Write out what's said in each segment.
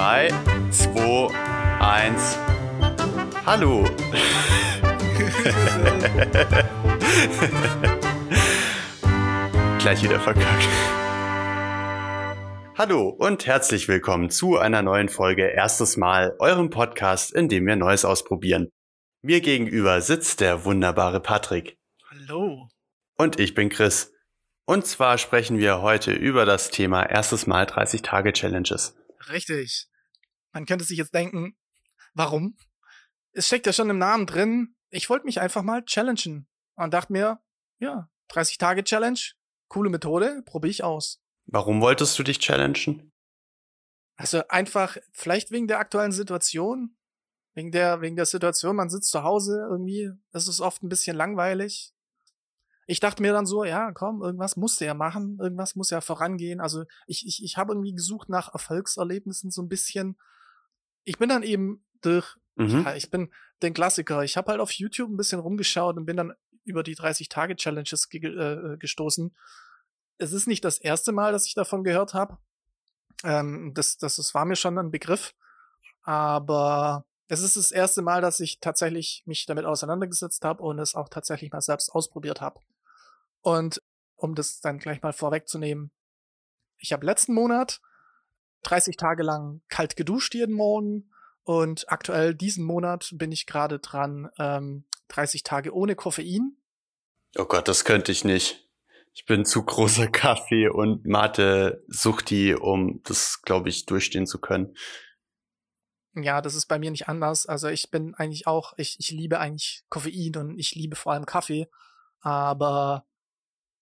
3, 2, 1. Hallo. Gleich wieder verkackt. Hallo und herzlich willkommen zu einer neuen Folge Erstes Mal, eurem Podcast, in dem wir Neues ausprobieren. Mir gegenüber sitzt der wunderbare Patrick. Hallo. Und ich bin Chris. Und zwar sprechen wir heute über das Thema erstes Mal 30 Tage Challenges. Richtig. Man könnte sich jetzt denken, warum? Es steckt ja schon im Namen drin. Ich wollte mich einfach mal challengen und dachte mir, ja, 30 Tage Challenge, coole Methode, probiere ich aus. Warum wolltest du dich challengen? Also einfach, vielleicht wegen der aktuellen Situation, wegen der, wegen der Situation, man sitzt zu Hause irgendwie, das ist oft ein bisschen langweilig ich dachte mir dann so, ja, komm, irgendwas musst du ja machen, irgendwas muss ja vorangehen. Also ich, ich, ich habe irgendwie gesucht nach Erfolgserlebnissen so ein bisschen. Ich bin dann eben durch, mhm. ja, ich bin den Klassiker. Ich habe halt auf YouTube ein bisschen rumgeschaut und bin dann über die 30-Tage-Challenges ge äh, gestoßen. Es ist nicht das erste Mal, dass ich davon gehört habe. Ähm, das, das, das war mir schon ein Begriff. Aber es ist das erste Mal, dass ich tatsächlich mich damit auseinandergesetzt habe und es auch tatsächlich mal selbst ausprobiert habe. Und um das dann gleich mal vorwegzunehmen, ich habe letzten Monat 30 Tage lang kalt geduscht jeden Morgen und aktuell diesen Monat bin ich gerade dran, ähm, 30 Tage ohne Koffein. Oh Gott, das könnte ich nicht. Ich bin zu großer Kaffee- und Mate-Suchti, um das, glaube ich, durchstehen zu können. Ja, das ist bei mir nicht anders. Also ich bin eigentlich auch, ich, ich liebe eigentlich Koffein und ich liebe vor allem Kaffee. Aber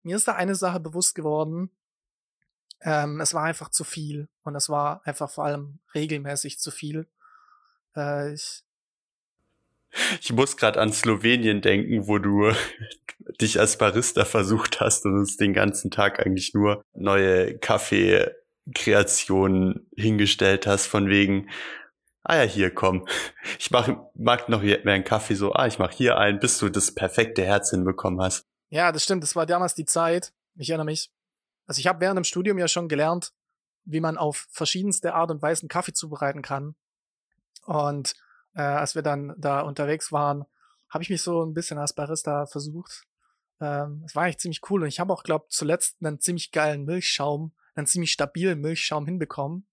mir ist da eine Sache bewusst geworden. Ähm, es war einfach zu viel und es war einfach vor allem regelmäßig zu viel. Äh, ich, ich muss gerade an Slowenien denken, wo du dich als Barista versucht hast und uns den ganzen Tag eigentlich nur neue Kaffeekreationen hingestellt hast, von wegen, ah ja, hier, komm, ich mach, mag noch mehr einen Kaffee, so, ah, ich mach hier einen, bis du das perfekte Herz hinbekommen hast. Ja, das stimmt. Das war damals die Zeit. Ich erinnere mich. Also ich habe während dem Studium ja schon gelernt, wie man auf verschiedenste Art und Weise Kaffee zubereiten kann. Und äh, als wir dann da unterwegs waren, habe ich mich so ein bisschen als Barista versucht. Ähm, es war eigentlich ziemlich cool und ich habe auch, glaube zuletzt einen ziemlich geilen Milchschaum, einen ziemlich stabilen Milchschaum hinbekommen.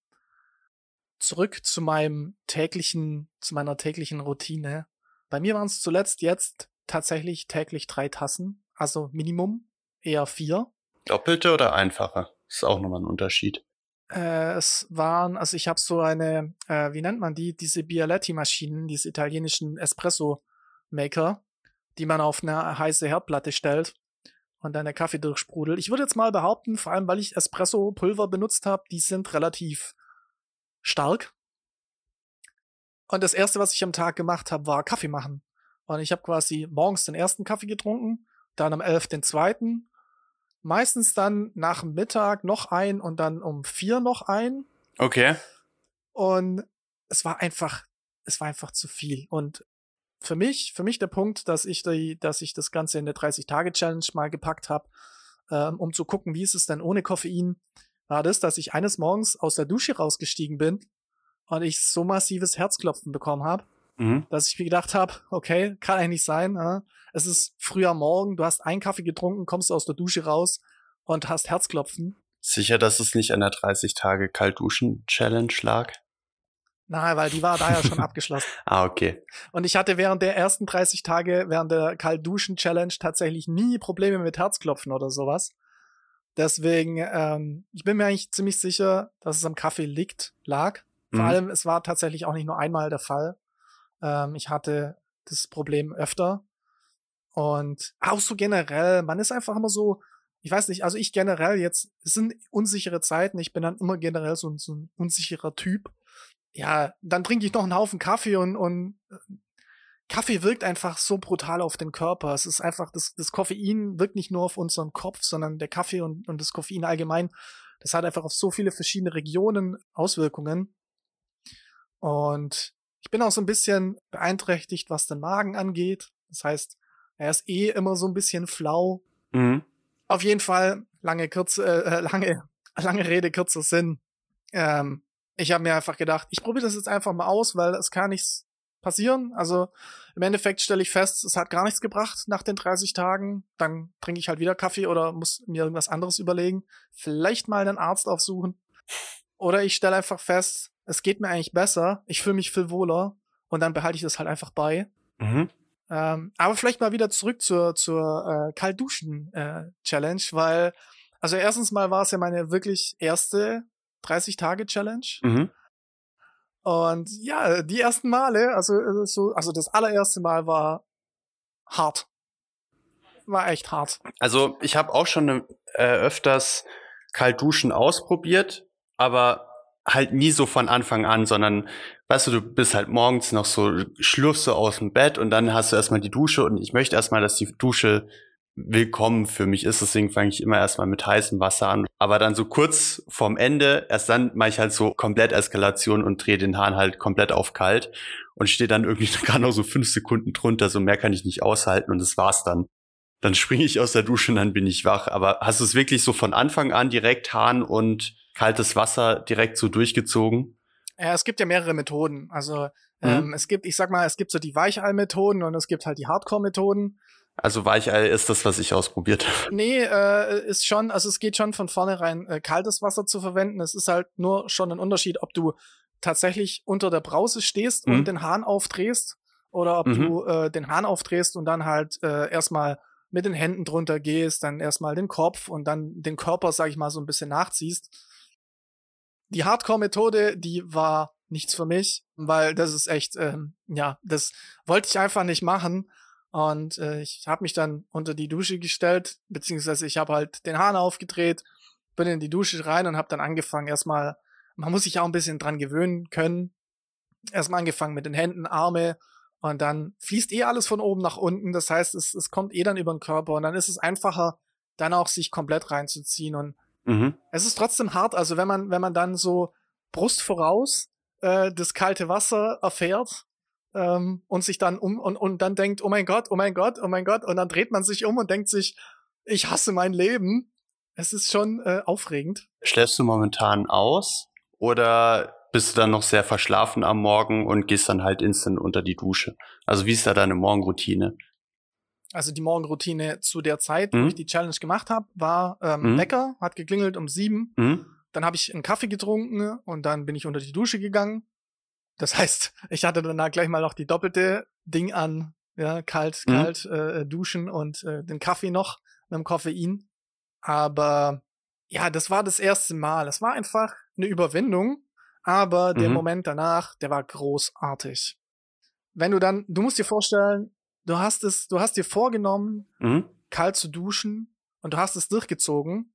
Zurück zu meinem täglichen, zu meiner täglichen Routine. Bei mir waren es zuletzt jetzt tatsächlich täglich drei Tassen also Minimum eher vier. Doppelte oder einfache? Das ist auch nochmal ein Unterschied. Äh, es waren, also ich habe so eine, äh, wie nennt man die, diese Bialetti-Maschinen, diese italienischen Espresso-Maker, die man auf eine heiße Herdplatte stellt und dann der Kaffee durchsprudelt. Ich würde jetzt mal behaupten, vor allem weil ich Espresso-Pulver benutzt habe, die sind relativ stark. Und das erste, was ich am Tag gemacht habe, war Kaffee machen. Und ich habe quasi morgens den ersten Kaffee getrunken, dann am 11. den zweiten, meistens dann nach Mittag noch ein und dann um vier noch ein. Okay. Und es war einfach, es war einfach zu viel. Und für mich, für mich der Punkt, dass ich die, dass ich das Ganze in der 30-Tage-Challenge mal gepackt habe, ähm, um zu gucken, wie ist es denn ohne Koffein, war das, dass ich eines Morgens aus der Dusche rausgestiegen bin und ich so massives Herzklopfen bekommen habe, mhm. dass ich mir gedacht habe, okay, kann eigentlich nicht sein. Äh? Es ist früher Morgen, du hast einen Kaffee getrunken, kommst aus der Dusche raus und hast Herzklopfen. Sicher, dass es nicht an der 30 Tage Kaltduschen-Challenge lag? Nein, weil die war da ja schon abgeschlossen. Ah, okay. Und ich hatte während der ersten 30 Tage, während der Kaltduschen-Challenge tatsächlich nie Probleme mit Herzklopfen oder sowas. Deswegen, ähm, ich bin mir eigentlich ziemlich sicher, dass es am Kaffee liegt, lag. Vor mhm. allem, es war tatsächlich auch nicht nur einmal der Fall. Ähm, ich hatte das Problem öfter. Und auch so generell, man ist einfach immer so, ich weiß nicht, also ich generell jetzt, es sind unsichere Zeiten, ich bin dann immer generell so, so ein unsicherer Typ. Ja, dann trinke ich noch einen Haufen Kaffee und, und äh, Kaffee wirkt einfach so brutal auf den Körper. Es ist einfach, das, das Koffein wirkt nicht nur auf unseren Kopf, sondern der Kaffee und, und das Koffein allgemein, das hat einfach auf so viele verschiedene Regionen Auswirkungen. Und ich bin auch so ein bisschen beeinträchtigt, was den Magen angeht. Das heißt, er ist eh immer so ein bisschen flau. Mhm. Auf jeden Fall, lange, kurze, äh, lange, lange Rede, kurzer Sinn. Ähm, ich habe mir einfach gedacht, ich probiere das jetzt einfach mal aus, weil es kann nichts passieren. Also im Endeffekt stelle ich fest, es hat gar nichts gebracht nach den 30 Tagen. Dann trinke ich halt wieder Kaffee oder muss mir irgendwas anderes überlegen. Vielleicht mal einen Arzt aufsuchen. Oder ich stelle einfach fest, es geht mir eigentlich besser. Ich fühle mich viel wohler. Und dann behalte ich das halt einfach bei. Mhm. Ähm, aber vielleicht mal wieder zurück zur, zur äh, Kaltduschen-Challenge, äh, weil, also erstens mal war es ja meine wirklich erste 30-Tage-Challenge. Mhm. Und ja, die ersten Male, also äh, so, also das allererste Mal war hart. War echt hart. Also ich habe auch schon äh, öfters Kaltduschen ausprobiert, aber halt nie so von Anfang an, sondern weißt du, du bist halt morgens noch so, schlürfst du aus dem Bett und dann hast du erstmal die Dusche und ich möchte erstmal, dass die Dusche willkommen für mich ist. Deswegen fange ich immer erstmal mit heißem Wasser an. Aber dann so kurz vorm Ende, erst dann mache ich halt so komplett Eskalation und drehe den Hahn halt komplett auf kalt und stehe dann irgendwie gerade noch so fünf Sekunden drunter. So mehr kann ich nicht aushalten und das war's dann. Dann springe ich aus der Dusche und dann bin ich wach. Aber hast du es wirklich so von Anfang an direkt Hahn und kaltes Wasser direkt so durchgezogen? Ja, es gibt ja mehrere Methoden. Also mhm. ähm, es gibt, ich sag mal, es gibt so die Weichei-Methoden und es gibt halt die Hardcore-Methoden. Also Weichei ist das, was ich ausprobiert habe. Nee, äh, ist schon, also es geht schon von vornherein äh, kaltes Wasser zu verwenden. Es ist halt nur schon ein Unterschied, ob du tatsächlich unter der Brause stehst mhm. und den Hahn aufdrehst oder ob mhm. du äh, den Hahn aufdrehst und dann halt äh, erstmal mit den Händen drunter gehst, dann erstmal den Kopf und dann den Körper, sag ich mal, so ein bisschen nachziehst. Die Hardcore-Methode, die war nichts für mich, weil das ist echt, ähm, ja, das wollte ich einfach nicht machen. Und äh, ich habe mich dann unter die Dusche gestellt, beziehungsweise ich habe halt den Hahn aufgedreht, bin in die Dusche rein und habe dann angefangen, erstmal, man muss sich auch ein bisschen dran gewöhnen können. Erstmal angefangen mit den Händen, Arme und dann fließt eh alles von oben nach unten. Das heißt, es, es kommt eh dann über den Körper und dann ist es einfacher, dann auch sich komplett reinzuziehen. Und mhm. es ist trotzdem hart. Also wenn man, wenn man dann so Brust voraus äh, das kalte Wasser erfährt ähm, und sich dann um und, und dann denkt, oh mein Gott, oh mein Gott, oh mein Gott, und dann dreht man sich um und denkt sich, ich hasse mein Leben. Es ist schon äh, aufregend. Schläfst du momentan aus oder bist du dann noch sehr verschlafen am Morgen und gehst dann halt instant unter die Dusche? Also wie ist da deine Morgenroutine? Also die Morgenroutine zu der Zeit, mhm. wo ich die Challenge gemacht habe, war ähm, mhm. Wecker, hat geklingelt um sieben. Mhm. Dann habe ich einen Kaffee getrunken und dann bin ich unter die Dusche gegangen. Das heißt, ich hatte danach gleich mal noch die doppelte Ding an, ja, kalt, mhm. kalt äh, duschen und äh, den Kaffee noch mit dem Koffein. Aber ja, das war das erste Mal. Es war einfach eine Überwindung, aber der mhm. Moment danach, der war großartig. Wenn du dann, du musst dir vorstellen, du hast es, du hast dir vorgenommen, mhm. kalt zu duschen und du hast es durchgezogen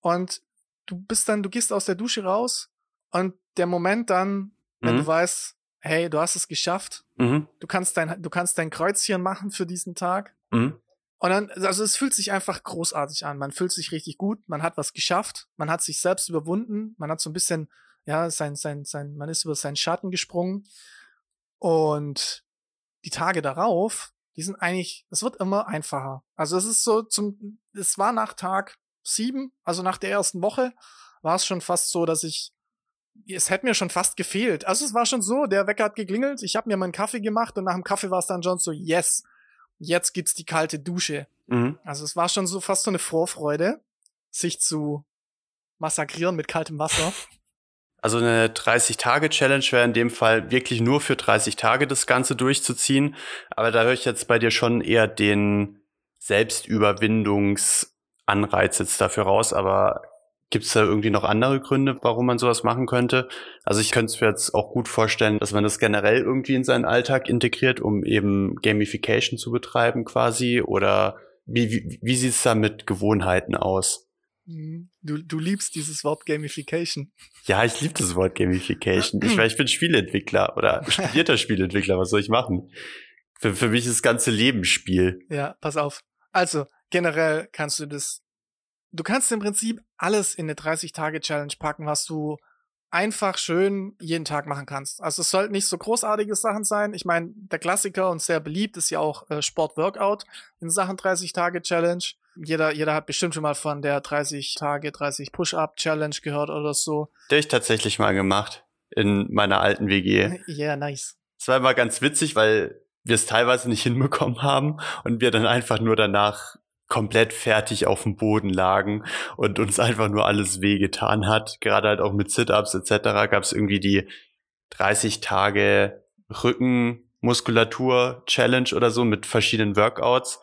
und du bist dann, du gehst aus der Dusche raus und der Moment dann, wenn mhm. du weißt, hey, du hast es geschafft, mhm. du kannst dein, du kannst dein Kreuzchen machen für diesen Tag. Mhm. Und dann, also es fühlt sich einfach großartig an. Man fühlt sich richtig gut, man hat was geschafft, man hat sich selbst überwunden, man hat so ein bisschen, ja, sein, sein, sein, man ist über seinen Schatten gesprungen. Und die Tage darauf, die sind eigentlich, es wird immer einfacher. Also es ist so zum, es war nach Tag sieben, also nach der ersten Woche, war es schon fast so, dass ich es hätte mir schon fast gefehlt. Also es war schon so, der Wecker hat geklingelt, ich habe mir meinen Kaffee gemacht und nach dem Kaffee war es dann schon so, yes, jetzt gibt's die kalte Dusche. Mhm. Also es war schon so fast so eine Vorfreude, sich zu massakrieren mit kaltem Wasser. Also eine 30-Tage-Challenge wäre in dem Fall wirklich nur für 30 Tage das Ganze durchzuziehen. Aber da höre ich jetzt bei dir schon eher den Selbstüberwindungsanreiz jetzt dafür raus. Aber Gibt es da irgendwie noch andere Gründe, warum man sowas machen könnte? Also ich könnte es mir jetzt auch gut vorstellen, dass man das generell irgendwie in seinen Alltag integriert, um eben Gamification zu betreiben quasi. Oder wie, wie, wie sieht es da mit Gewohnheiten aus? Mhm. Du, du liebst dieses Wort Gamification. Ja, ich liebe das Wort Gamification. Ich, weil ich bin Spieleentwickler oder studierter Spieleentwickler. Was soll ich machen? Für, für mich ist das ganze Leben Spiel. Ja, pass auf. Also, generell kannst du das du kannst im Prinzip alles in eine 30-Tage-Challenge packen, was du einfach schön jeden Tag machen kannst. Also es sollten nicht so großartige Sachen sein. Ich meine, der Klassiker und sehr beliebt ist ja auch äh, Sport-Workout in Sachen 30-Tage-Challenge. Jeder, jeder hat bestimmt schon mal von der 30 Tage, 30 Push-Up-Challenge gehört oder so. Der ich tatsächlich mal gemacht. in meiner alten WG. Ja, yeah, nice. Es war immer ganz witzig, weil wir es teilweise nicht hinbekommen haben und wir dann einfach nur danach komplett fertig auf dem Boden lagen und uns einfach nur alles wehgetan hat. Gerade halt auch mit Sit-ups etc. gab es irgendwie die 30 Tage Rückenmuskulatur-Challenge oder so mit verschiedenen Workouts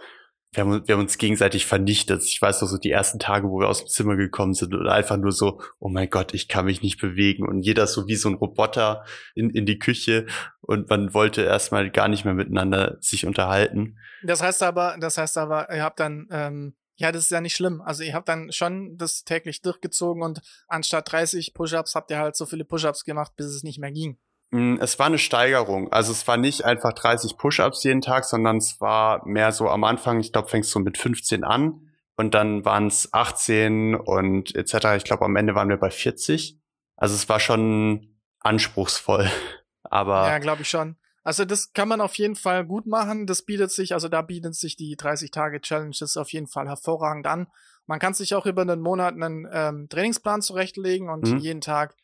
wir haben, wir haben uns gegenseitig vernichtet. Ich weiß noch so die ersten Tage, wo wir aus dem Zimmer gekommen sind und einfach nur so, oh mein Gott, ich kann mich nicht bewegen und jeder so wie so ein Roboter in, in die Küche und man wollte erstmal gar nicht mehr miteinander sich unterhalten. Das heißt aber, das heißt aber, ihr habt dann, ähm, ja, das ist ja nicht schlimm. Also ihr habt dann schon das täglich durchgezogen und anstatt 30 Push-ups habt ihr halt so viele Push-ups gemacht, bis es nicht mehr ging. Mm, es war eine Steigerung. Also es war nicht einfach 30 Push-ups jeden Tag, sondern es war mehr so am Anfang, ich glaube, fängst du mit 15 an und dann waren es 18 und etc. Ich glaube, am Ende waren wir bei 40. Also es war schon anspruchsvoll. Aber ja, glaube ich schon. Also das kann man auf jeden Fall gut machen. Das bietet sich, also da bietet sich die 30 Tage Challenges auf jeden Fall hervorragend an. Man kann sich auch über einen Monat einen ähm, Trainingsplan zurechtlegen und mhm. jeden Tag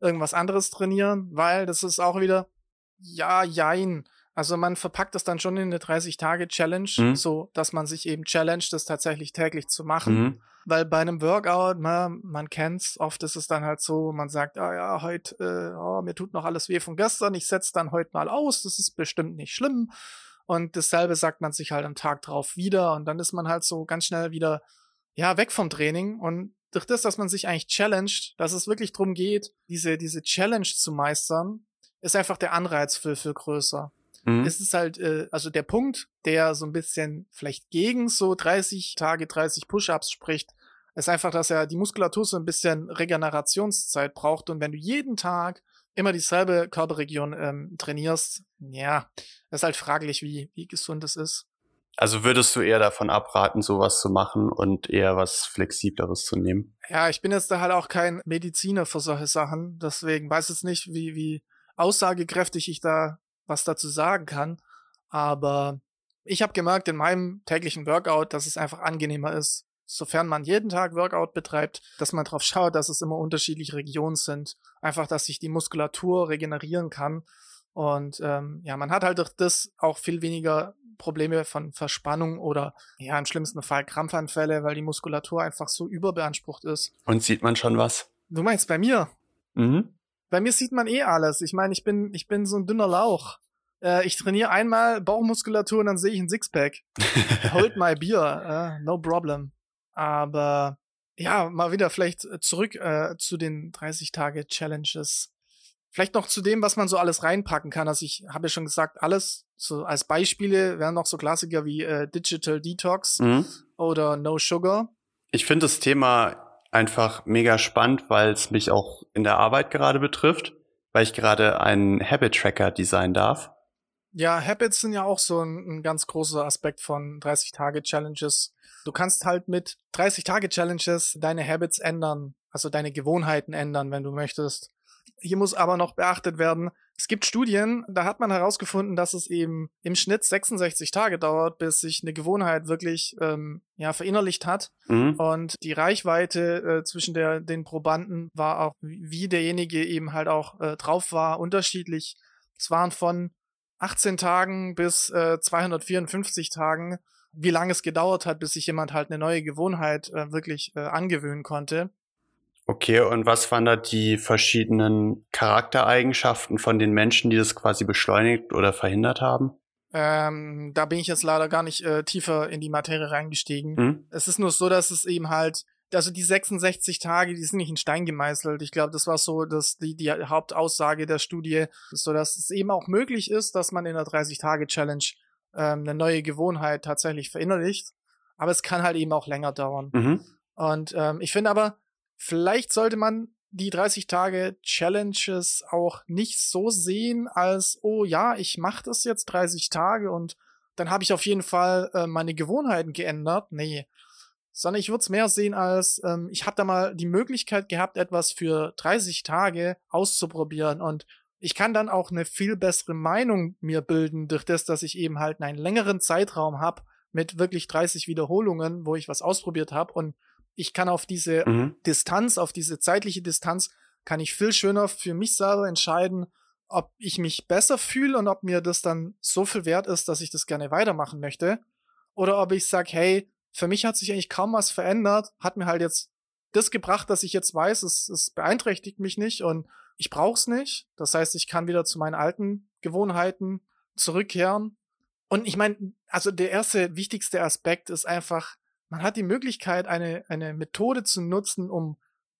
irgendwas anderes trainieren, weil das ist auch wieder, ja, jein. Also man verpackt das dann schon in eine 30-Tage-Challenge, mhm. so dass man sich eben challenged, das tatsächlich täglich zu machen. Mhm. Weil bei einem Workout, na, man kennt's, oft ist es dann halt so, man sagt, ah ja, heute, äh, oh, mir tut noch alles weh von gestern, ich setz dann heute mal aus, das ist bestimmt nicht schlimm. Und dasselbe sagt man sich halt am Tag drauf wieder und dann ist man halt so ganz schnell wieder, ja, weg vom Training und durch das, dass man sich eigentlich challenged, dass es wirklich darum geht, diese, diese Challenge zu meistern, ist einfach der Anreiz für, für größer. Mhm. Es ist halt, äh, also der Punkt, der so ein bisschen vielleicht gegen so 30 Tage, 30 Push-Ups spricht, ist einfach, dass ja die Muskulatur so ein bisschen Regenerationszeit braucht und wenn du jeden Tag immer dieselbe Körperregion ähm, trainierst, ja, ist halt fraglich, wie, wie gesund es ist. Also würdest du eher davon abraten, sowas zu machen und eher was Flexibleres zu nehmen? Ja, ich bin jetzt da halt auch kein Mediziner für solche Sachen, deswegen weiß ich nicht, wie, wie aussagekräftig ich da was dazu sagen kann. Aber ich habe gemerkt in meinem täglichen Workout, dass es einfach angenehmer ist, sofern man jeden Tag Workout betreibt, dass man darauf schaut, dass es immer unterschiedliche Regionen sind. Einfach, dass sich die Muskulatur regenerieren kann. Und ähm, ja, man hat halt durch das auch viel weniger Probleme von Verspannung oder ja, im schlimmsten Fall Krampfanfälle, weil die Muskulatur einfach so überbeansprucht ist. Und sieht man schon was? Du meinst bei mir? Mhm. Bei mir sieht man eh alles. Ich meine, ich bin, ich bin so ein dünner Lauch. Äh, ich trainiere einmal Bauchmuskulatur und dann sehe ich ein Sixpack. Hold my beer, uh, no problem. Aber ja, mal wieder vielleicht zurück äh, zu den 30 Tage Challenges. Vielleicht noch zu dem, was man so alles reinpacken kann. Also ich habe ja schon gesagt, alles so als Beispiele wären noch so Klassiker wie äh, Digital Detox mhm. oder No Sugar. Ich finde das Thema einfach mega spannend, weil es mich auch in der Arbeit gerade betrifft, weil ich gerade einen Habit Tracker designen darf. Ja, Habits sind ja auch so ein, ein ganz großer Aspekt von 30-Tage-Challenges. Du kannst halt mit 30-Tage-Challenges deine Habits ändern, also deine Gewohnheiten ändern, wenn du möchtest. Hier muss aber noch beachtet werden, es gibt Studien, da hat man herausgefunden, dass es eben im Schnitt 66 Tage dauert, bis sich eine Gewohnheit wirklich ähm, ja, verinnerlicht hat. Mhm. Und die Reichweite äh, zwischen der, den Probanden war auch, wie derjenige eben halt auch äh, drauf war, unterschiedlich. Es waren von 18 Tagen bis äh, 254 Tagen, wie lange es gedauert hat, bis sich jemand halt eine neue Gewohnheit äh, wirklich äh, angewöhnen konnte. Okay, und was waren da die verschiedenen Charaktereigenschaften von den Menschen, die das quasi beschleunigt oder verhindert haben? Ähm, da bin ich jetzt leider gar nicht äh, tiefer in die Materie reingestiegen. Hm? Es ist nur so, dass es eben halt, also die 66 Tage, die sind nicht in Stein gemeißelt. Ich glaube, das war so dass die, die Hauptaussage der Studie, so dass es eben auch möglich ist, dass man in der 30-Tage-Challenge ähm, eine neue Gewohnheit tatsächlich verinnerlicht. Aber es kann halt eben auch länger dauern. Mhm. Und ähm, ich finde aber, Vielleicht sollte man die 30 Tage Challenges auch nicht so sehen als, oh ja, ich mache das jetzt 30 Tage und dann habe ich auf jeden Fall äh, meine Gewohnheiten geändert. Nee. Sondern ich würde es mehr sehen als, ähm, ich habe da mal die Möglichkeit gehabt, etwas für 30 Tage auszuprobieren und ich kann dann auch eine viel bessere Meinung mir bilden, durch das, dass ich eben halt einen längeren Zeitraum habe mit wirklich 30 Wiederholungen, wo ich was ausprobiert habe und ich kann auf diese mhm. Distanz, auf diese zeitliche Distanz, kann ich viel schöner für mich selber entscheiden, ob ich mich besser fühle und ob mir das dann so viel wert ist, dass ich das gerne weitermachen möchte. Oder ob ich sage, hey, für mich hat sich eigentlich kaum was verändert, hat mir halt jetzt das gebracht, dass ich jetzt weiß, es, es beeinträchtigt mich nicht und ich brauche es nicht. Das heißt, ich kann wieder zu meinen alten Gewohnheiten zurückkehren. Und ich meine, also der erste wichtigste Aspekt ist einfach, man hat die Möglichkeit, eine, eine Methode zu nutzen, um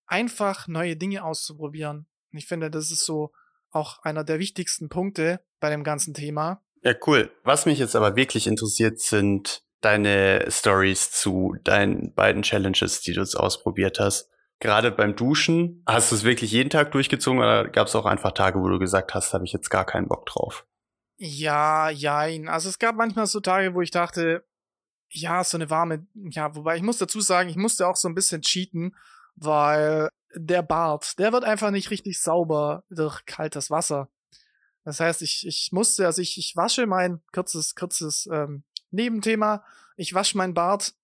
einfach neue Dinge auszuprobieren. Und ich finde, das ist so auch einer der wichtigsten Punkte bei dem ganzen Thema. Ja, cool. Was mich jetzt aber wirklich interessiert, sind deine Stories zu deinen beiden Challenges, die du jetzt ausprobiert hast. Gerade beim Duschen, hast du es wirklich jeden Tag durchgezogen oder gab es auch einfach Tage, wo du gesagt hast, habe ich jetzt gar keinen Bock drauf? Ja, jein. Also es gab manchmal so Tage, wo ich dachte, ja, so eine warme, ja, wobei ich muss dazu sagen, ich musste auch so ein bisschen cheaten, weil der Bart, der wird einfach nicht richtig sauber durch kaltes Wasser. Das heißt, ich, ich musste, also ich, ich wasche mein kurzes, kurzes ähm, Nebenthema. Ich wasche mein Bart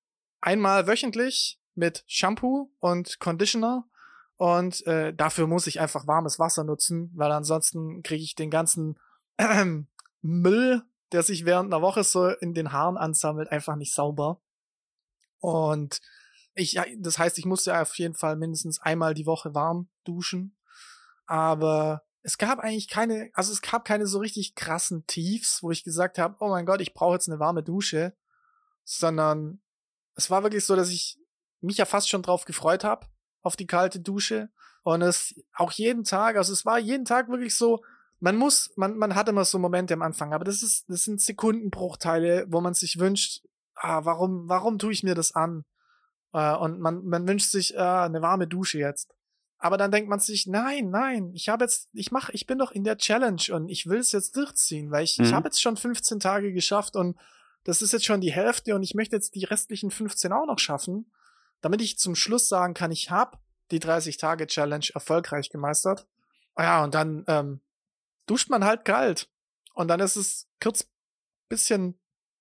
einmal wöchentlich mit Shampoo und Conditioner und äh, dafür muss ich einfach warmes Wasser nutzen, weil ansonsten kriege ich den ganzen äh, Müll, der sich während einer Woche so in den Haaren ansammelt, einfach nicht sauber. Und ich, das heißt, ich musste auf jeden Fall mindestens einmal die Woche warm duschen. Aber es gab eigentlich keine, also es gab keine so richtig krassen Tiefs, wo ich gesagt habe, oh mein Gott, ich brauche jetzt eine warme Dusche, sondern es war wirklich so, dass ich mich ja fast schon drauf gefreut habe auf die kalte Dusche und es auch jeden Tag, also es war jeden Tag wirklich so, man muss, man, man hat immer so Momente am Anfang, aber das ist, das sind Sekundenbruchteile, wo man sich wünscht, ah, warum, warum tue ich mir das an? Äh, und man, man wünscht sich äh, eine warme Dusche jetzt. Aber dann denkt man sich, nein, nein, ich habe jetzt, ich mach, ich bin doch in der Challenge und ich will es jetzt durchziehen, weil ich, mhm. ich habe jetzt schon 15 Tage geschafft und das ist jetzt schon die Hälfte und ich möchte jetzt die restlichen 15 auch noch schaffen, damit ich zum Schluss sagen kann, ich habe die 30 Tage Challenge erfolgreich gemeistert. Ja, und dann ähm, duscht man halt kalt. Und dann ist es kurz bisschen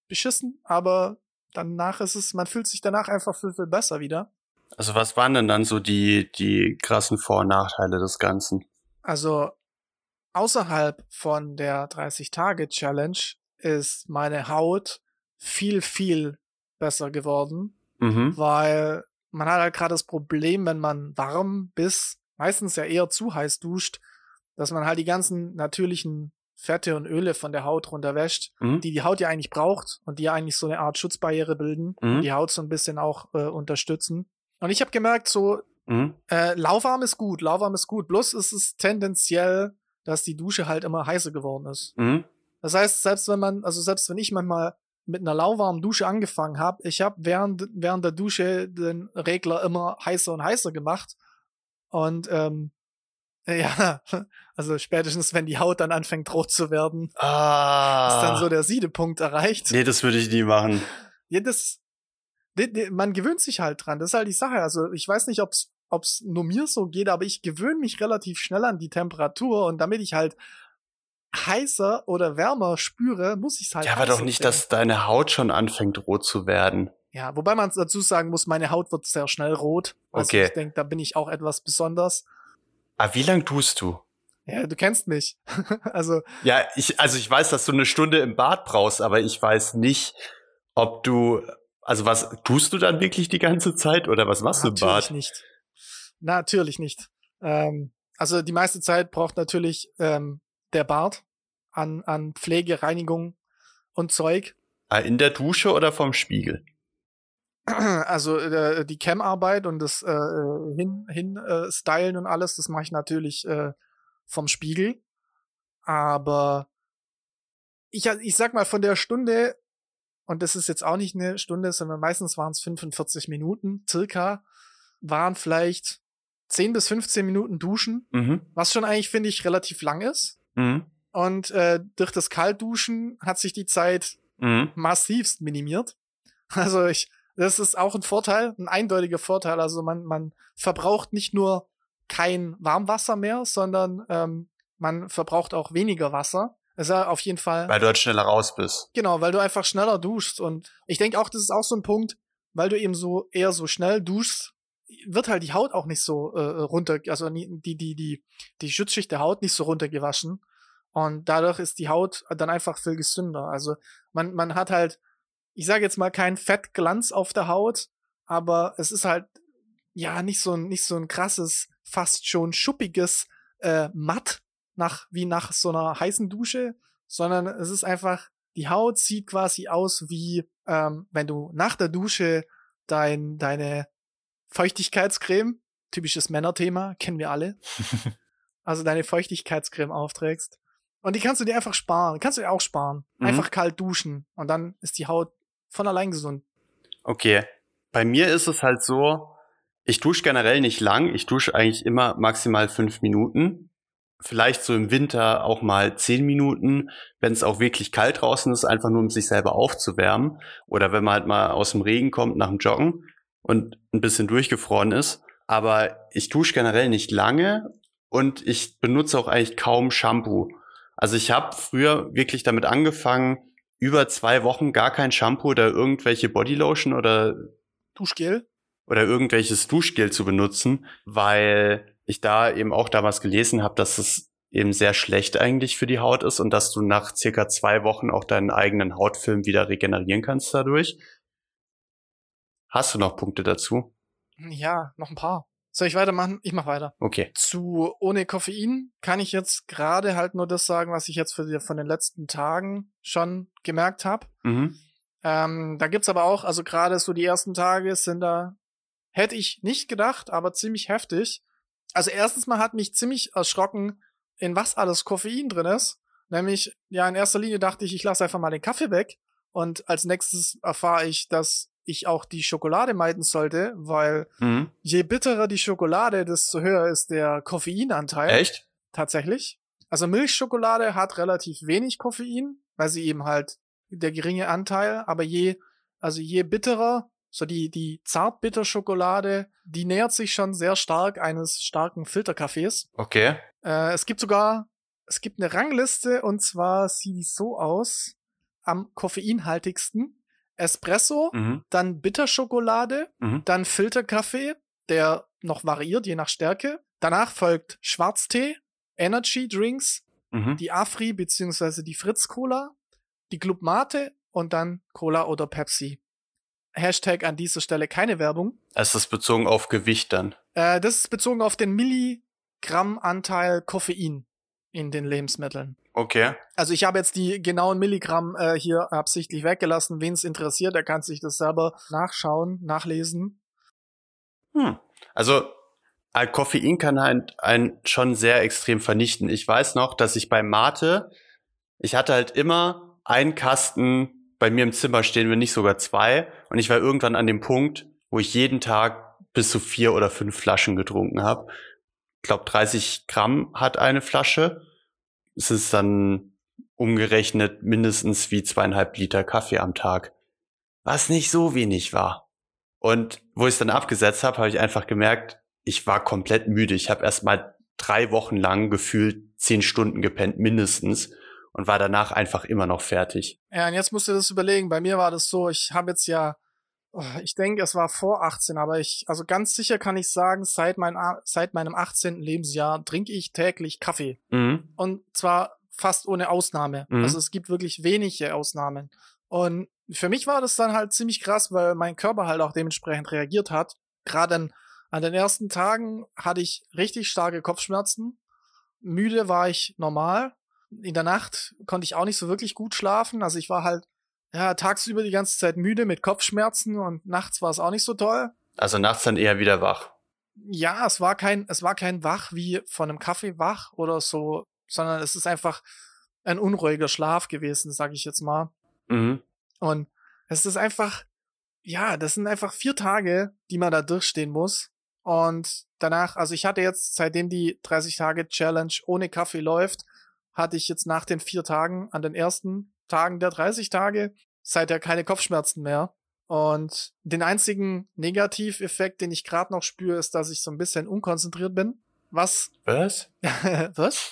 beschissen, aber danach ist es, man fühlt sich danach einfach viel, viel besser wieder. Also was waren denn dann so die, die krassen Vor- und Nachteile des Ganzen? Also außerhalb von der 30-Tage-Challenge ist meine Haut viel, viel besser geworden, mhm. weil man hat halt gerade das Problem, wenn man warm bis meistens ja eher zu heiß duscht, dass man halt die ganzen natürlichen Fette und Öle von der Haut runterwäscht, mhm. die die Haut ja eigentlich braucht und die ja eigentlich so eine Art Schutzbarriere bilden mhm. und die Haut so ein bisschen auch äh, unterstützen. Und ich habe gemerkt, so mhm. äh, lauwarm ist gut, lauwarm ist gut. Bloß ist es tendenziell, dass die Dusche halt immer heißer geworden ist. Mhm. Das heißt, selbst wenn man, also selbst wenn ich manchmal mit einer lauwarmen Dusche angefangen habe, ich habe während, während der Dusche den Regler immer heißer und heißer gemacht. Und ähm, ja, also spätestens, wenn die Haut dann anfängt rot zu werden, ah. ist dann so der Siedepunkt erreicht. Nee, das würde ich nie machen. Ja, das, man gewöhnt sich halt dran. Das ist halt die Sache. Also ich weiß nicht, ob's ob's nur mir so geht, aber ich gewöhne mich relativ schnell an die Temperatur und damit ich halt heißer oder wärmer spüre, muss ich es halt. Ja, aber doch nicht, sehen. dass deine Haut schon anfängt rot zu werden. Ja, wobei man dazu sagen muss, meine Haut wird sehr schnell rot. Also okay. ich denke, da bin ich auch etwas besonders. Aber wie lang tust du? Ja, du kennst mich. also. Ja, ich, also ich weiß, dass du eine Stunde im Bad brauchst, aber ich weiß nicht, ob du also was tust du dann wirklich die ganze Zeit oder was machst natürlich du im Bad? Natürlich nicht. Natürlich nicht. Ähm, also die meiste Zeit braucht natürlich ähm, der Bart an, an Pflege, Reinigung und Zeug. Ah, in der Dusche oder vom Spiegel? Also äh, die Cam-Arbeit und das äh, hin, hin äh, stylen und alles, das mache ich natürlich äh, vom Spiegel. Aber ich, ich sag mal, von der Stunde und das ist jetzt auch nicht eine Stunde, sondern meistens waren es 45 Minuten circa, waren vielleicht 10 bis 15 Minuten duschen, mhm. was schon eigentlich, finde ich, relativ lang ist. Mhm. Und äh, durch das Kaltduschen hat sich die Zeit mhm. massivst minimiert. Also ich, das ist auch ein Vorteil, ein eindeutiger Vorteil. Also man, man verbraucht nicht nur kein Warmwasser mehr, sondern ähm, man verbraucht auch weniger Wasser. Ja auf jeden Fall. Weil du halt schneller raus bist. Genau, weil du einfach schneller duschst. Und ich denke auch, das ist auch so ein Punkt, weil du eben so eher so schnell duschst. wird halt die Haut auch nicht so äh, runter, also die, die, die, die Schutzschicht der Haut nicht so runtergewaschen. Und dadurch ist die Haut dann einfach viel gesünder. Also man, man hat halt, ich sage jetzt mal, keinen Fettglanz auf der Haut, aber es ist halt ja nicht so ein, nicht so ein krasses, fast schon schuppiges äh, Matt nach wie nach so einer heißen Dusche, sondern es ist einfach, die Haut sieht quasi aus wie ähm, wenn du nach der Dusche dein, deine Feuchtigkeitscreme, typisches Männerthema, kennen wir alle. also deine Feuchtigkeitscreme aufträgst. Und die kannst du dir einfach sparen. Kannst du dir auch sparen. Mhm. Einfach kalt duschen. Und dann ist die Haut von allein gesund. Okay. Bei mir ist es halt so, ich dusche generell nicht lang. Ich dusche eigentlich immer maximal fünf Minuten. Vielleicht so im Winter auch mal zehn Minuten, wenn es auch wirklich kalt draußen ist, einfach nur um sich selber aufzuwärmen. Oder wenn man halt mal aus dem Regen kommt nach dem Joggen und ein bisschen durchgefroren ist. Aber ich dusche generell nicht lange und ich benutze auch eigentlich kaum Shampoo. Also ich habe früher wirklich damit angefangen, über zwei Wochen gar kein Shampoo oder irgendwelche Bodylotion oder Duschgel oder irgendwelches Duschgel zu benutzen, weil ich da eben auch damals gelesen habe, dass es eben sehr schlecht eigentlich für die Haut ist und dass du nach circa zwei Wochen auch deinen eigenen Hautfilm wieder regenerieren kannst dadurch. Hast du noch Punkte dazu? Ja, noch ein paar. Soll ich weitermachen? Ich mach weiter. Okay. Zu ohne Koffein kann ich jetzt gerade halt nur das sagen, was ich jetzt für die, von den letzten Tagen schon gemerkt habe. Mhm. Ähm, da gibt's aber auch, also gerade so die ersten Tage sind da, hätte ich nicht gedacht, aber ziemlich heftig. Also erstens mal hat mich ziemlich erschrocken, in was alles Koffein drin ist. Nämlich, ja, in erster Linie dachte ich, ich lasse einfach mal den Kaffee weg. Und als nächstes erfahre ich, dass ich auch die Schokolade meiden sollte, weil mhm. je bitterer die Schokolade, desto höher ist der Koffeinanteil. Echt? Tatsächlich. Also Milchschokolade hat relativ wenig Koffein, weil sie eben halt der geringe Anteil, aber je, also je bitterer, so die, die Zartbitterschokolade, die nähert sich schon sehr stark eines starken Filterkaffees. Okay. Äh, es gibt sogar, es gibt eine Rangliste und zwar sieht die so aus, am koffeinhaltigsten Espresso, mhm. dann Bitterschokolade, mhm. dann Filterkaffee, der noch variiert je nach Stärke. Danach folgt Schwarztee, Energy Drinks, mhm. die Afri bzw. die Fritz Cola, die Club Mate und dann Cola oder Pepsi. Hashtag an dieser Stelle keine Werbung. Es ist bezogen auf Gewicht dann. Äh, das ist bezogen auf den Milligrammanteil Koffein in den Lebensmitteln. Okay. Also ich habe jetzt die genauen Milligramm äh, hier absichtlich weggelassen. Wen es interessiert, der kann sich das selber nachschauen, nachlesen. Hm. Also Koffein kann halt einen schon sehr extrem vernichten. Ich weiß noch, dass ich bei Mate, ich hatte halt immer einen Kasten bei mir im Zimmer stehen, wenn nicht sogar zwei. Und ich war irgendwann an dem Punkt, wo ich jeden Tag bis zu vier oder fünf Flaschen getrunken habe. Ich glaube, 30 Gramm hat eine Flasche es ist dann umgerechnet mindestens wie zweieinhalb Liter Kaffee am Tag. Was nicht so wenig war. Und wo ich es dann abgesetzt habe, habe ich einfach gemerkt, ich war komplett müde. Ich habe erst mal drei Wochen lang gefühlt zehn Stunden gepennt, mindestens. Und war danach einfach immer noch fertig. Ja, und jetzt musst du das überlegen. Bei mir war das so, ich habe jetzt ja ich denke, es war vor 18, aber ich, also ganz sicher kann ich sagen, seit, mein, seit meinem 18. Lebensjahr trinke ich täglich Kaffee. Mhm. Und zwar fast ohne Ausnahme. Mhm. Also es gibt wirklich wenige Ausnahmen. Und für mich war das dann halt ziemlich krass, weil mein Körper halt auch dementsprechend reagiert hat. Gerade an, an den ersten Tagen hatte ich richtig starke Kopfschmerzen. Müde war ich normal. In der Nacht konnte ich auch nicht so wirklich gut schlafen. Also ich war halt ja, tagsüber die ganze Zeit müde mit Kopfschmerzen und nachts war es auch nicht so toll. Also nachts dann eher wieder wach. Ja, es war kein, es war kein Wach wie von einem Kaffee wach oder so, sondern es ist einfach ein unruhiger Schlaf gewesen, sag ich jetzt mal. Mhm. Und es ist einfach, ja, das sind einfach vier Tage, die man da durchstehen muss. Und danach, also ich hatte jetzt, seitdem die 30 Tage Challenge ohne Kaffee läuft, hatte ich jetzt nach den vier Tagen an den ersten Tagen der 30 Tage seither keine Kopfschmerzen mehr. Und den einzigen Negativeffekt, den ich gerade noch spüre, ist, dass ich so ein bisschen unkonzentriert bin. Was? Was? Was?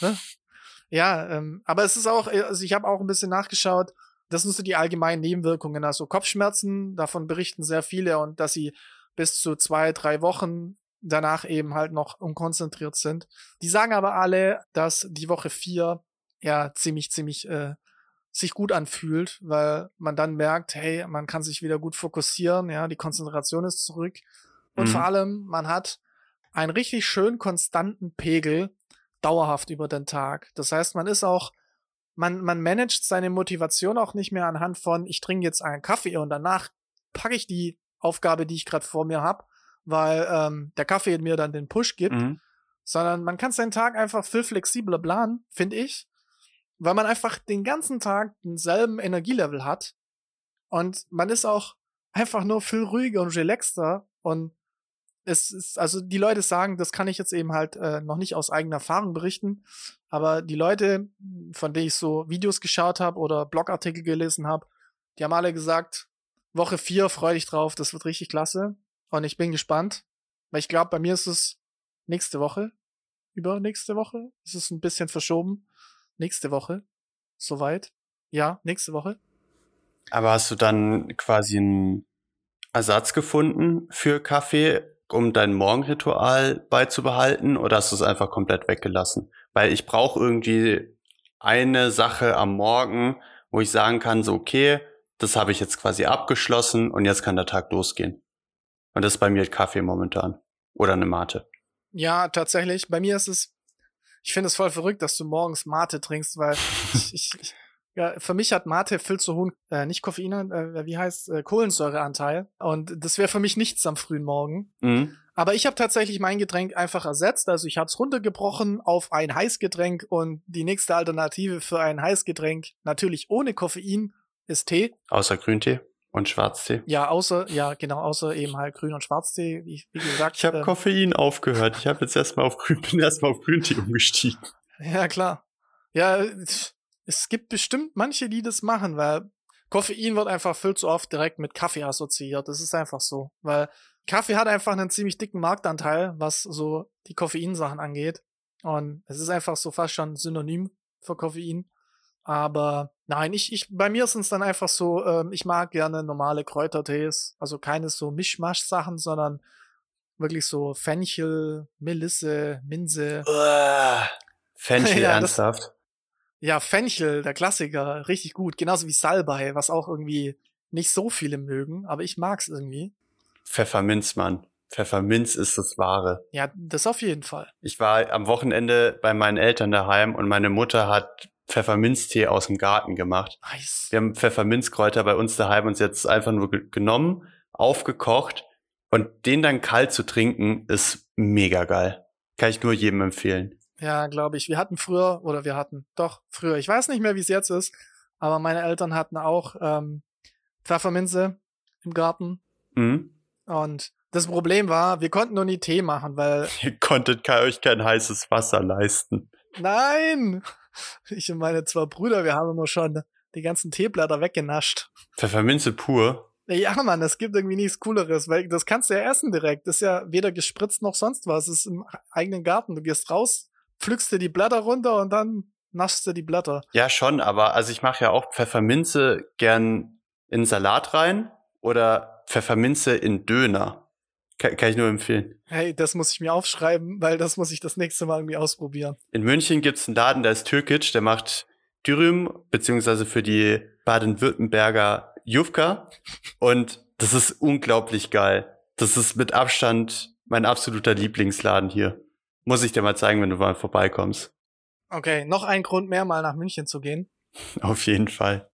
Ja, ähm, aber es ist auch, also ich habe auch ein bisschen nachgeschaut. Das sind so die allgemeinen Nebenwirkungen. Also Kopfschmerzen, davon berichten sehr viele und dass sie bis zu zwei, drei Wochen danach eben halt noch unkonzentriert sind. Die sagen aber alle, dass die Woche vier ja ziemlich, ziemlich äh, sich gut anfühlt, weil man dann merkt, hey, man kann sich wieder gut fokussieren, ja, die Konzentration ist zurück. Und mhm. vor allem, man hat einen richtig schön konstanten Pegel dauerhaft über den Tag. Das heißt, man ist auch, man, man managt seine Motivation auch nicht mehr anhand von, ich trinke jetzt einen Kaffee und danach packe ich die Aufgabe, die ich gerade vor mir habe, weil ähm, der Kaffee mir dann den Push gibt, mhm. sondern man kann seinen Tag einfach viel flexibler planen, finde ich, weil man einfach den ganzen Tag denselben Energielevel hat und man ist auch einfach nur viel ruhiger und relaxter und es ist, also die Leute sagen, das kann ich jetzt eben halt äh, noch nicht aus eigener Erfahrung berichten, aber die Leute, von denen ich so Videos geschaut habe oder Blogartikel gelesen habe, die haben alle gesagt, Woche vier freu dich drauf, das wird richtig klasse. Und ich bin gespannt, weil ich glaube, bei mir ist es nächste Woche, übernächste Woche, es ist ein bisschen verschoben. Nächste Woche, soweit. Ja, nächste Woche. Aber hast du dann quasi einen Ersatz gefunden für Kaffee, um dein Morgenritual beizubehalten, oder hast du es einfach komplett weggelassen? Weil ich brauche irgendwie eine Sache am Morgen, wo ich sagen kann, so okay, das habe ich jetzt quasi abgeschlossen und jetzt kann der Tag losgehen. Und das ist bei mir Kaffee momentan. Oder eine Mate. Ja, tatsächlich. Bei mir ist es, ich finde es voll verrückt, dass du morgens Mate trinkst, weil ich, ich, ja, für mich hat Mate viel zu hohen, äh, nicht Koffein, äh, wie heißt, äh, Kohlensäureanteil. Und das wäre für mich nichts am frühen Morgen. Mhm. Aber ich habe tatsächlich mein Getränk einfach ersetzt. Also ich habe es runtergebrochen auf ein Heißgetränk und die nächste Alternative für ein Heißgetränk, natürlich ohne Koffein, ist Tee. Außer Grüntee und Schwarztee. Ja, außer, ja, genau, außer eben halt Grün- und Schwarztee, wie, wie gesagt. Ich habe ähm, Koffein aufgehört. Ich habe jetzt erstmal auf Grün, bin erstmal auf Grüntee umgestiegen. Ja, klar. Ja, es gibt bestimmt manche, die das machen, weil Koffein wird einfach viel zu oft direkt mit Kaffee assoziiert. Das ist einfach so. Weil Kaffee hat einfach einen ziemlich dicken Marktanteil, was so die Koffeinsachen angeht. Und es ist einfach so fast schon synonym für Koffein. Aber nein, ich, ich, bei mir sind es dann einfach so, ähm, ich mag gerne normale Kräutertees, also keine so Mischmasch-Sachen, sondern wirklich so Fenchel, Melisse, Minze. Uah, Fenchel, ja, ernsthaft? Das, ja, Fenchel, der Klassiker, richtig gut. Genauso wie Salbei, was auch irgendwie nicht so viele mögen, aber ich mag's irgendwie. Pfefferminz, Mann. Pfefferminz ist das Wahre. Ja, das auf jeden Fall. Ich war am Wochenende bei meinen Eltern daheim und meine Mutter hat Pfefferminztee aus dem Garten gemacht. Nice. Wir haben Pfefferminzkräuter bei uns daheim uns jetzt einfach nur genommen, aufgekocht und den dann kalt zu trinken ist mega geil. Kann ich nur jedem empfehlen. Ja, glaube ich. Wir hatten früher, oder wir hatten doch früher, ich weiß nicht mehr, wie es jetzt ist, aber meine Eltern hatten auch ähm, Pfefferminze im Garten. Mhm. Und das Problem war, wir konnten nur nie Tee machen, weil. Ihr konntet euch kein heißes Wasser leisten. Nein! Ich und meine zwei Brüder, wir haben immer schon die ganzen Teeblätter weggenascht. Pfefferminze pur? Ja, Mann, es gibt irgendwie nichts Cooleres, weil das kannst du ja essen direkt. Das ist ja weder gespritzt noch sonst was. Das ist im eigenen Garten. Du gehst raus, pflückst dir die Blätter runter und dann naschst du die Blätter. Ja, schon, aber also ich mache ja auch Pfefferminze gern in Salat rein oder Pfefferminze in Döner. Kann, kann ich nur empfehlen. Hey, das muss ich mir aufschreiben, weil das muss ich das nächste Mal irgendwie ausprobieren. In München gibt's einen Laden, der ist türkisch, der macht Dürüm, beziehungsweise für die Baden-Württemberger Jufka. Und das ist unglaublich geil. Das ist mit Abstand mein absoluter Lieblingsladen hier. Muss ich dir mal zeigen, wenn du mal vorbeikommst. Okay, noch ein Grund mehr, mal nach München zu gehen. Auf jeden Fall.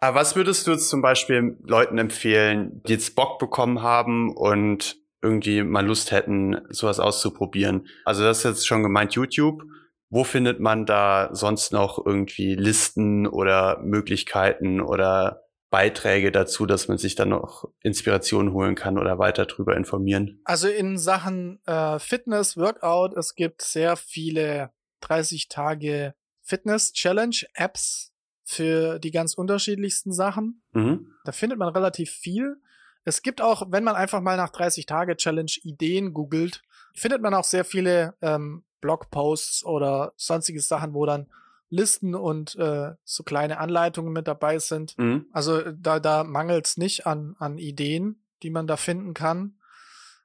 Aber was würdest du jetzt zum Beispiel Leuten empfehlen, die jetzt Bock bekommen haben und irgendwie mal Lust hätten, sowas auszuprobieren? Also das ist jetzt schon gemeint YouTube. Wo findet man da sonst noch irgendwie Listen oder Möglichkeiten oder Beiträge dazu, dass man sich dann noch Inspiration holen kann oder weiter drüber informieren? Also in Sachen äh, Fitness, Workout, es gibt sehr viele 30 Tage Fitness Challenge Apps, für die ganz unterschiedlichsten Sachen. Mhm. Da findet man relativ viel. Es gibt auch, wenn man einfach mal nach 30 Tage Challenge Ideen googelt, findet man auch sehr viele ähm, Blogposts oder sonstige Sachen, wo dann Listen und äh, so kleine Anleitungen mit dabei sind. Mhm. Also da, da mangelt es nicht an, an Ideen, die man da finden kann.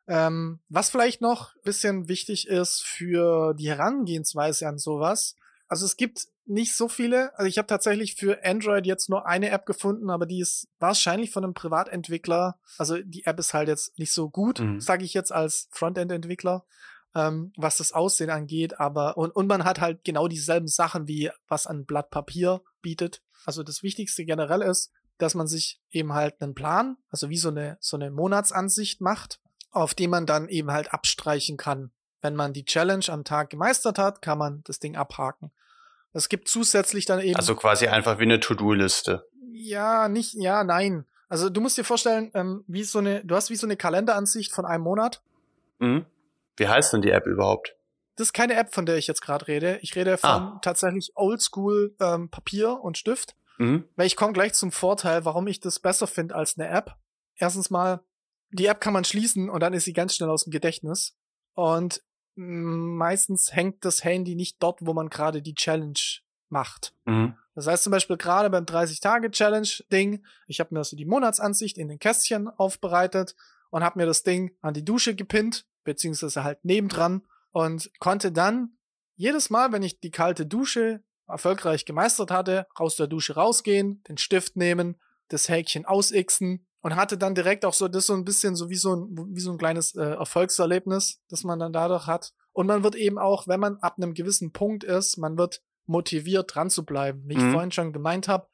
Ähm, was vielleicht noch ein bisschen wichtig ist für die Herangehensweise an sowas. Also es gibt nicht so viele. Also ich habe tatsächlich für Android jetzt nur eine App gefunden, aber die ist wahrscheinlich von einem Privatentwickler. Also die App ist halt jetzt nicht so gut, mhm. sage ich jetzt als Frontend-Entwickler, ähm, was das Aussehen angeht. Aber und, und man hat halt genau dieselben Sachen wie was ein Blatt Papier bietet. Also das Wichtigste generell ist, dass man sich eben halt einen Plan, also wie so eine so eine Monatsansicht macht, auf die man dann eben halt abstreichen kann. Wenn man die Challenge am Tag gemeistert hat, kann man das Ding abhaken. Es gibt zusätzlich dann eben. Also quasi einfach wie eine To-Do-Liste. Ja, nicht, ja, nein. Also du musst dir vorstellen, ähm, wie so eine, du hast wie so eine Kalenderansicht von einem Monat. Mhm. Wie heißt denn die App überhaupt? Das ist keine App, von der ich jetzt gerade rede. Ich rede von ah. tatsächlich Oldschool ähm, Papier und Stift. Mhm. Weil ich komme gleich zum Vorteil, warum ich das besser finde als eine App. Erstens mal, die App kann man schließen und dann ist sie ganz schnell aus dem Gedächtnis. Und meistens hängt das Handy nicht dort, wo man gerade die Challenge macht. Mhm. Das heißt zum Beispiel gerade beim 30-Tage-Challenge-Ding, ich habe mir so die Monatsansicht in den Kästchen aufbereitet und habe mir das Ding an die Dusche gepinnt, beziehungsweise halt nebendran und konnte dann jedes Mal, wenn ich die kalte Dusche erfolgreich gemeistert hatte, raus der Dusche rausgehen, den Stift nehmen, das Häkchen ausixen und hatte dann direkt auch so das so ein bisschen so wie so ein, wie so ein kleines äh, Erfolgserlebnis, das man dann dadurch hat. Und man wird eben auch, wenn man ab einem gewissen Punkt ist, man wird motiviert dran zu bleiben. Wie mhm. ich vorhin schon gemeint habe,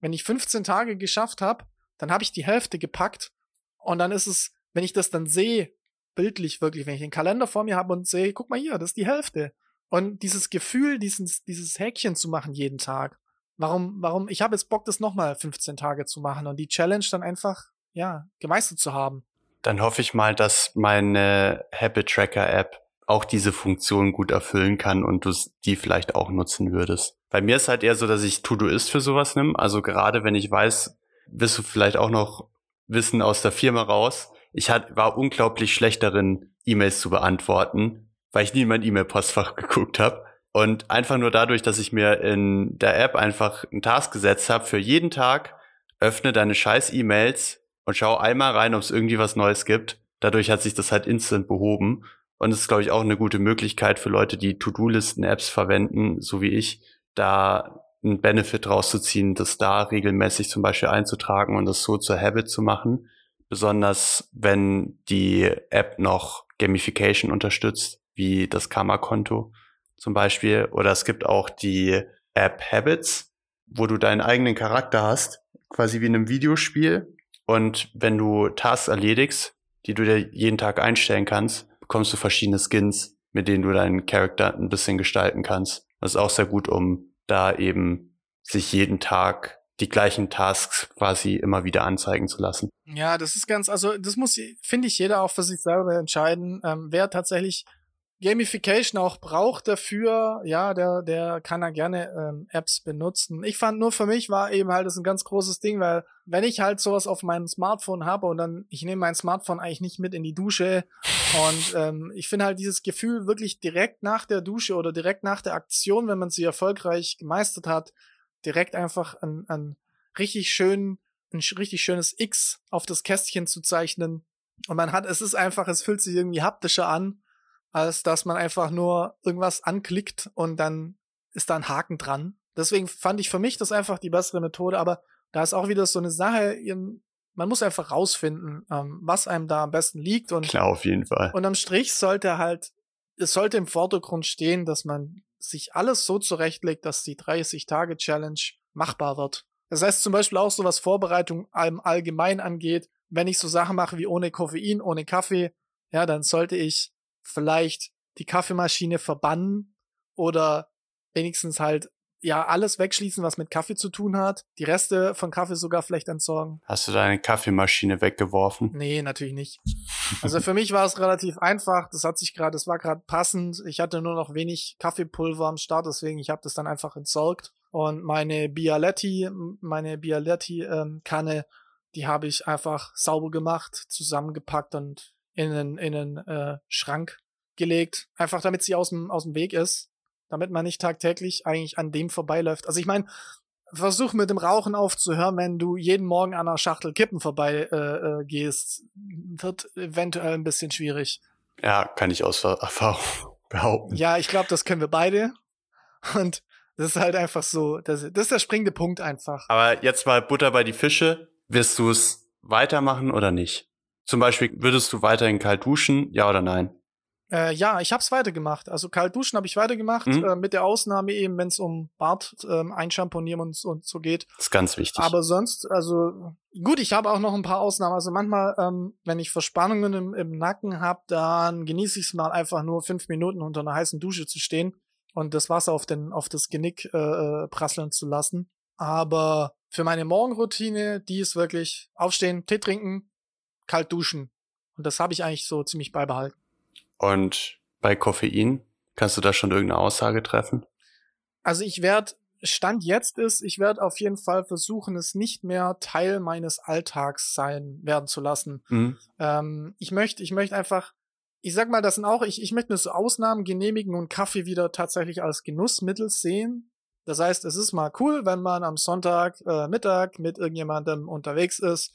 wenn ich 15 Tage geschafft habe, dann habe ich die Hälfte gepackt und dann ist es, wenn ich das dann sehe, bildlich wirklich, wenn ich den Kalender vor mir habe und sehe, guck mal hier, das ist die Hälfte. Und dieses Gefühl, dieses, dieses Häkchen zu machen jeden Tag. Warum, warum, ich habe jetzt Bock, das nochmal 15 Tage zu machen und die Challenge dann einfach ja, gemeistert zu haben. Dann hoffe ich mal, dass meine Habit Tracker App auch diese Funktion gut erfüllen kann und du die vielleicht auch nutzen würdest. Bei mir ist halt eher so, dass ich To-Do-Ist für sowas nimm. Also gerade wenn ich weiß, wirst du vielleicht auch noch Wissen aus der Firma raus. Ich hat, war unglaublich schlecht darin, E-Mails zu beantworten, weil ich nie in mein E-Mail-Postfach geguckt habe. Und einfach nur dadurch, dass ich mir in der App einfach einen Task gesetzt habe für jeden Tag, öffne deine scheiß E-Mails und schau einmal rein, ob es irgendwie was Neues gibt. Dadurch hat sich das halt instant behoben. Und es ist, glaube ich, auch eine gute Möglichkeit für Leute, die To-Do-Listen-Apps verwenden, so wie ich, da einen Benefit rauszuziehen, das da regelmäßig zum Beispiel einzutragen und das so zur Habit zu machen. Besonders wenn die App noch Gamification unterstützt, wie das Karma-Konto zum Beispiel. Oder es gibt auch die App Habits, wo du deinen eigenen Charakter hast, quasi wie in einem Videospiel. Und wenn du Tasks erledigst, die du dir jeden Tag einstellen kannst, bekommst du verschiedene Skins, mit denen du deinen Charakter ein bisschen gestalten kannst. Das ist auch sehr gut, um da eben sich jeden Tag die gleichen Tasks quasi immer wieder anzeigen zu lassen. Ja, das ist ganz, also das muss, finde ich, jeder auch für sich selber entscheiden, ähm, wer tatsächlich Gamification auch braucht dafür, ja, der, der kann da gerne ähm, Apps benutzen. Ich fand nur für mich war eben halt das ein ganz großes Ding, weil wenn ich halt sowas auf meinem Smartphone habe und dann, ich nehme mein Smartphone eigentlich nicht mit in die Dusche und ähm, ich finde halt dieses Gefühl wirklich direkt nach der Dusche oder direkt nach der Aktion, wenn man sie erfolgreich gemeistert hat, direkt einfach ein, ein richtig schön, ein richtig schönes X auf das Kästchen zu zeichnen. Und man hat, es ist einfach, es fühlt sich irgendwie haptischer an als dass man einfach nur irgendwas anklickt und dann ist da ein Haken dran. Deswegen fand ich für mich das einfach die bessere Methode, aber da ist auch wieder so eine Sache, man muss einfach rausfinden, ähm, was einem da am besten liegt und klar auf jeden Fall. Und am Strich sollte halt es sollte im Vordergrund stehen, dass man sich alles so zurechtlegt, dass die 30 Tage Challenge machbar wird. Das heißt zum Beispiel auch so was Vorbereitung im Allgemeinen angeht, wenn ich so Sachen mache wie ohne Koffein, ohne Kaffee, ja, dann sollte ich vielleicht die Kaffeemaschine verbannen oder wenigstens halt ja alles wegschließen, was mit Kaffee zu tun hat. Die Reste von Kaffee sogar vielleicht entsorgen. Hast du deine Kaffeemaschine weggeworfen? Nee, natürlich nicht. Also für mich war es relativ einfach. Das hat sich gerade, das war gerade passend. Ich hatte nur noch wenig Kaffeepulver am Start, deswegen ich habe das dann einfach entsorgt. Und meine Bialetti, meine Bialetti-Kanne, ähm, die habe ich einfach sauber gemacht, zusammengepackt und in einen, in einen äh, Schrank gelegt, einfach damit sie aus dem, aus dem Weg ist, damit man nicht tagtäglich eigentlich an dem vorbeiläuft. Also ich meine, versuch mit dem Rauchen aufzuhören, wenn du jeden Morgen an einer Schachtel Kippen vorbei äh, äh, gehst. Wird eventuell ein bisschen schwierig. Ja, kann ich aus Erfahrung behaupten. Ja, ich glaube, das können wir beide. Und das ist halt einfach so, das, das ist der springende Punkt einfach. Aber jetzt mal Butter bei die Fische. Wirst du es weitermachen oder nicht? Zum Beispiel, würdest du weiterhin kalt duschen, ja oder nein? Äh, ja, ich habe es weitergemacht. Also kalt duschen habe ich weitergemacht, mhm. äh, mit der Ausnahme eben, wenn es um Bart ähm, einschamponieren und, und so geht. Das ist ganz wichtig. Aber sonst, also gut, ich habe auch noch ein paar Ausnahmen. Also manchmal, ähm, wenn ich Verspannungen im, im Nacken habe, dann genieße ich es mal einfach nur fünf Minuten unter einer heißen Dusche zu stehen und das Wasser auf, den, auf das Genick äh, äh prasseln zu lassen. Aber für meine Morgenroutine, die ist wirklich aufstehen, Tee trinken, kalt duschen. Und das habe ich eigentlich so ziemlich beibehalten. Und bei Koffein, kannst du da schon irgendeine Aussage treffen? Also ich werde, Stand jetzt ist, ich werde auf jeden Fall versuchen, es nicht mehr Teil meines Alltags sein werden zu lassen. Mhm. Ähm, ich möchte, ich möchte einfach, ich sag mal, das sind auch, ich, ich möchte mir so Ausnahmen genehmigen und Kaffee wieder tatsächlich als Genussmittel sehen. Das heißt, es ist mal cool, wenn man am Sonntag äh, Mittag mit irgendjemandem unterwegs ist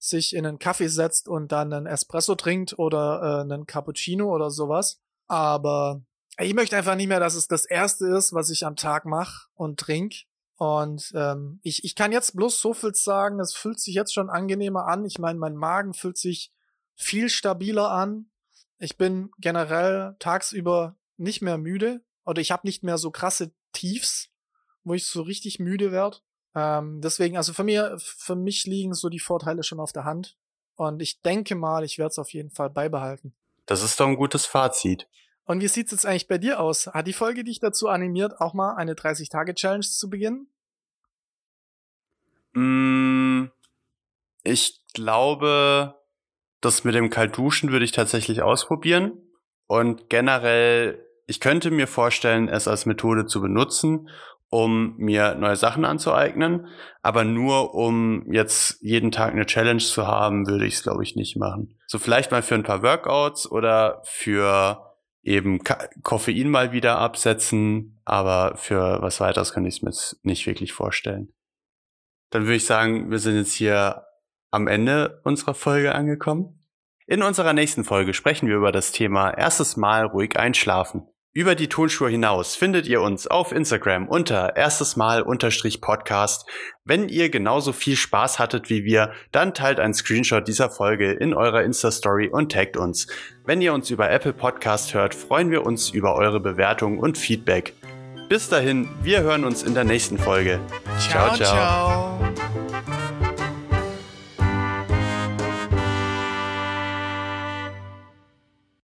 sich in einen Kaffee setzt und dann einen Espresso trinkt oder äh, einen Cappuccino oder sowas. Aber ich möchte einfach nicht mehr, dass es das Erste ist, was ich am Tag mache und trink. Und ähm, ich, ich kann jetzt bloß so viel sagen, es fühlt sich jetzt schon angenehmer an. Ich meine, mein Magen fühlt sich viel stabiler an. Ich bin generell tagsüber nicht mehr müde oder ich habe nicht mehr so krasse Tiefs, wo ich so richtig müde werde. Ähm, deswegen, also für mir, für mich liegen so die Vorteile schon auf der Hand. Und ich denke mal, ich werde es auf jeden Fall beibehalten. Das ist doch ein gutes Fazit. Und wie sieht's jetzt eigentlich bei dir aus? Hat die Folge dich dazu animiert, auch mal eine 30-Tage-Challenge zu beginnen? Mm, ich glaube, das mit dem Kaltduschen würde ich tatsächlich ausprobieren. Und generell, ich könnte mir vorstellen, es als Methode zu benutzen, um mir neue Sachen anzueignen. Aber nur um jetzt jeden Tag eine Challenge zu haben, würde ich es, glaube ich, nicht machen. So vielleicht mal für ein paar Workouts oder für eben Ka Koffein mal wieder absetzen, aber für was weiteres kann ich es mir nicht wirklich vorstellen. Dann würde ich sagen, wir sind jetzt hier am Ende unserer Folge angekommen. In unserer nächsten Folge sprechen wir über das Thema erstes Mal ruhig einschlafen. Über die Tonschuhe hinaus findet ihr uns auf Instagram unter erstes Mal unterstrich Podcast. Wenn ihr genauso viel Spaß hattet wie wir, dann teilt ein Screenshot dieser Folge in eurer Insta-Story und taggt uns. Wenn ihr uns über Apple Podcast hört, freuen wir uns über eure Bewertung und Feedback. Bis dahin, wir hören uns in der nächsten Folge. ciao. ciao. ciao.